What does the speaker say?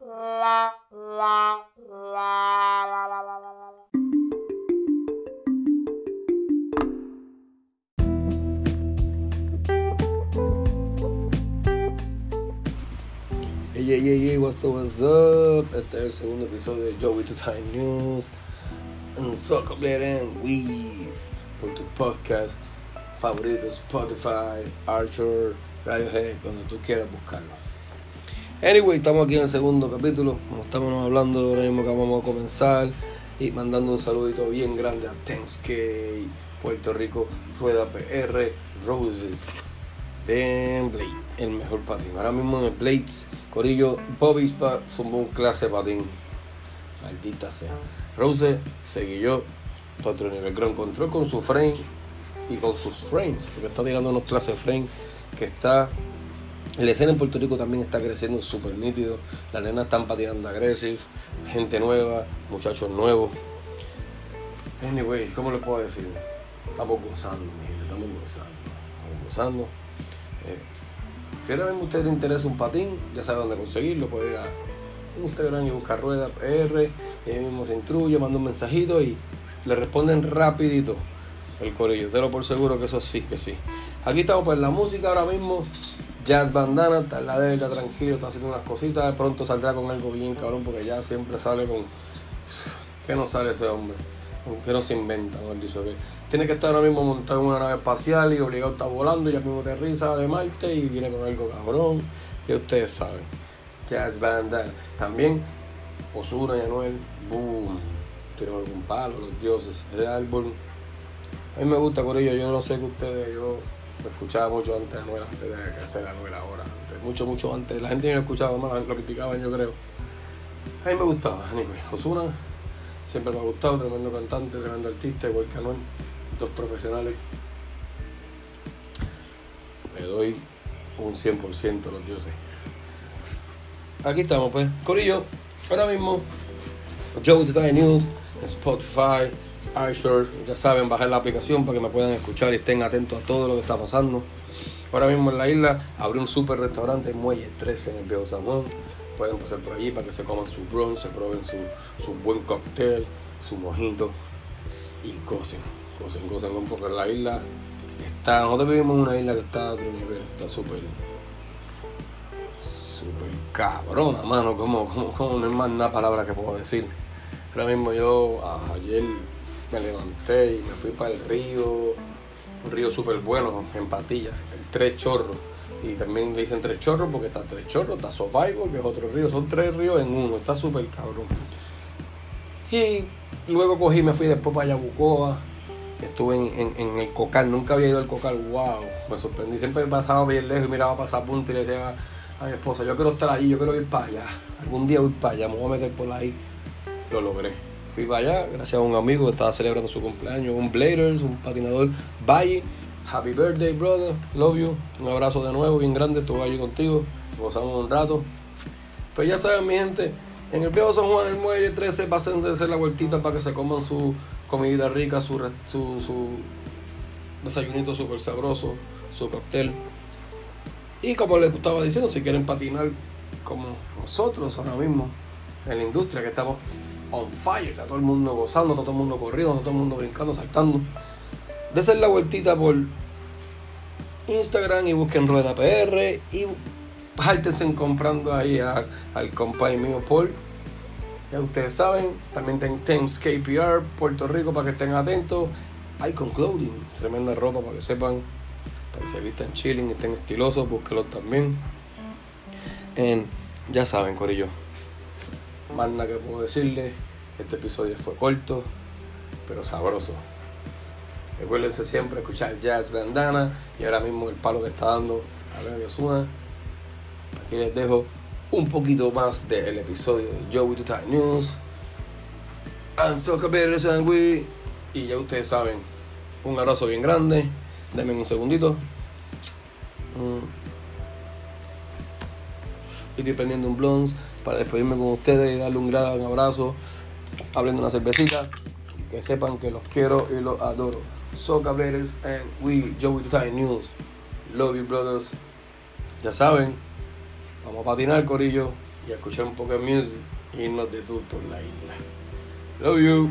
Hey, hey, hey, hey, what's up, what's up? Este es el segundo episodio de Joey to Time News. Un soco, en Wii. Por tu podcast favorito, Spotify, Archer, Radiohead, donde tú quieras buscarlo. Anyway, estamos aquí en el segundo capítulo. Como estamos hablando ahora mismo que vamos a comenzar. Y mandando un saludito bien grande a Thames Puerto Rico, Rueda PR, Roses. Damn Blade, el mejor patín. Ahora mismo en el Blades, Corillo, Bobispa, somos un clase patín. Maldita sea. Rose seguí yo, otro nivel. Gran Control con su frame y con sus frames, porque está tirando unos clases frame que está. La escena en Puerto Rico también está creciendo súper nítido. Las nenas están patinando agresive, gente nueva, muchachos nuevos. Anyway, ¿cómo le puedo decir? Estamos gozando, mi gente, estamos gozando. Estamos gozando. Eh, si ahora mismo a usted le interesa un patín, ya sabe dónde conseguirlo, puede ir a Instagram y buscar Rueda PR, y ahí mismo se instruye, manda un mensajito y le responden rapidito el corillo. Te lo por seguro que eso sí, que sí. Aquí estamos pues la música ahora mismo. Jazz Bandana, está en la de ella tranquilo, está haciendo unas cositas, de pronto saldrá con algo bien cabrón, porque ya siempre sale con... ¿Qué no sale ese hombre? ¿Qué no se inventa? No? Dice que tiene que estar ahora mismo montado en una nave espacial y obligado a estar volando y ya mismo aterriza de Marte y viene con algo cabrón. Y ustedes saben. Jazz Bandana. También Osuna y Anuel, boom, tienen algún palo, los dioses. El álbum a mí me gusta por ello, yo no sé que ustedes, yo lo escuchaba mucho antes de Anuel, antes de que sea Anuel ahora, antes, mucho, mucho antes. La gente no lo escuchaba más, lo criticaban yo creo. A mí me gustaba, anime. Osuna siempre me ha gustado, tremendo cantante, tremendo artista, igual que Anuel, dos profesionales. Le doy un 100% a los dioses. Aquí estamos pues, Corillo, ahora mismo, Joe Today News, Spotify, iShore, ya saben, bajar la aplicación para que me puedan escuchar y estén atentos a todo lo que está pasando. Ahora mismo en la isla abrí un super restaurante Muelle 13 en el Viejo San. Pueden pasar por allí para que se coman su brunch, se prueben su, buen cóctel, su mojito y gocen, gocen, gocen porque la isla está, nosotros vivimos en una isla que está a otro nivel, está súper, súper cabrona, mano, como, como, no hay más nada palabra que puedo decir. Ahora mismo yo ayer me levanté y me fui para el río, un río súper bueno, en patillas, el Tres Chorros. Y también le dicen Tres Chorros porque está Tres Chorros, está Survival, que es otro río, son tres ríos en uno, está súper cabrón. Y luego cogí, me fui después para Yabucoa, estuve en, el Cocal, nunca había ido al Cocal, wow, me sorprendí, siempre pasaba bien lejos y miraba para punta y le decía a mi esposa, yo quiero estar ahí, yo quiero ir para allá, algún día voy para allá, me voy a meter por ahí, lo logré fui para allá gracias a un amigo que estaba celebrando su cumpleaños, un Bladers, un patinador Valle. Happy birthday, brother. Love you. Un abrazo de nuevo, bien grande. Estuve allí contigo. Gozamos un rato. Pues ya saben, mi gente, en el viejo San Juan, el muelle 13, pasen de hacer la vueltita para que se coman su comidita rica, su, su, su desayunito súper sabroso, su cóctel. Y como les estaba diciendo, si quieren patinar como nosotros ahora mismo en la industria que estamos on fire, está todo el mundo gozando, todo el mundo corriendo, todo el mundo brincando, saltando. De hacer la vueltita por Instagram y busquen Rueda PR y jáltense comprando ahí al compay mío Paul. Ya ustedes saben, también tenemos KPR, Puerto Rico, para que estén atentos. Icon Clothing, tremenda ropa para que sepan, para que se vistan chilling, estén estilosos, búsquenlos también. En, ya saben, Corillo más nada que puedo decirle. Este episodio fue corto, pero sabroso. Recuérdense siempre escuchar Jazz Bandana y ahora mismo el palo que está dando a Osuna. Aquí les dejo un poquito más del episodio de Joey to Time News. And so and Y ya ustedes saben, un abrazo bien grande. Denme un segundito. Estoy prendiendo un blonde para despedirme con ustedes y darle un gran abrazo, abriendo una cervecita, que sepan que los quiero y los adoro. So Cableres and we, Joey Time News. Love you, brothers. Ya saben, vamos a patinar, corillo, y a escuchar un poco de music y irnos de tour por la isla. Love you.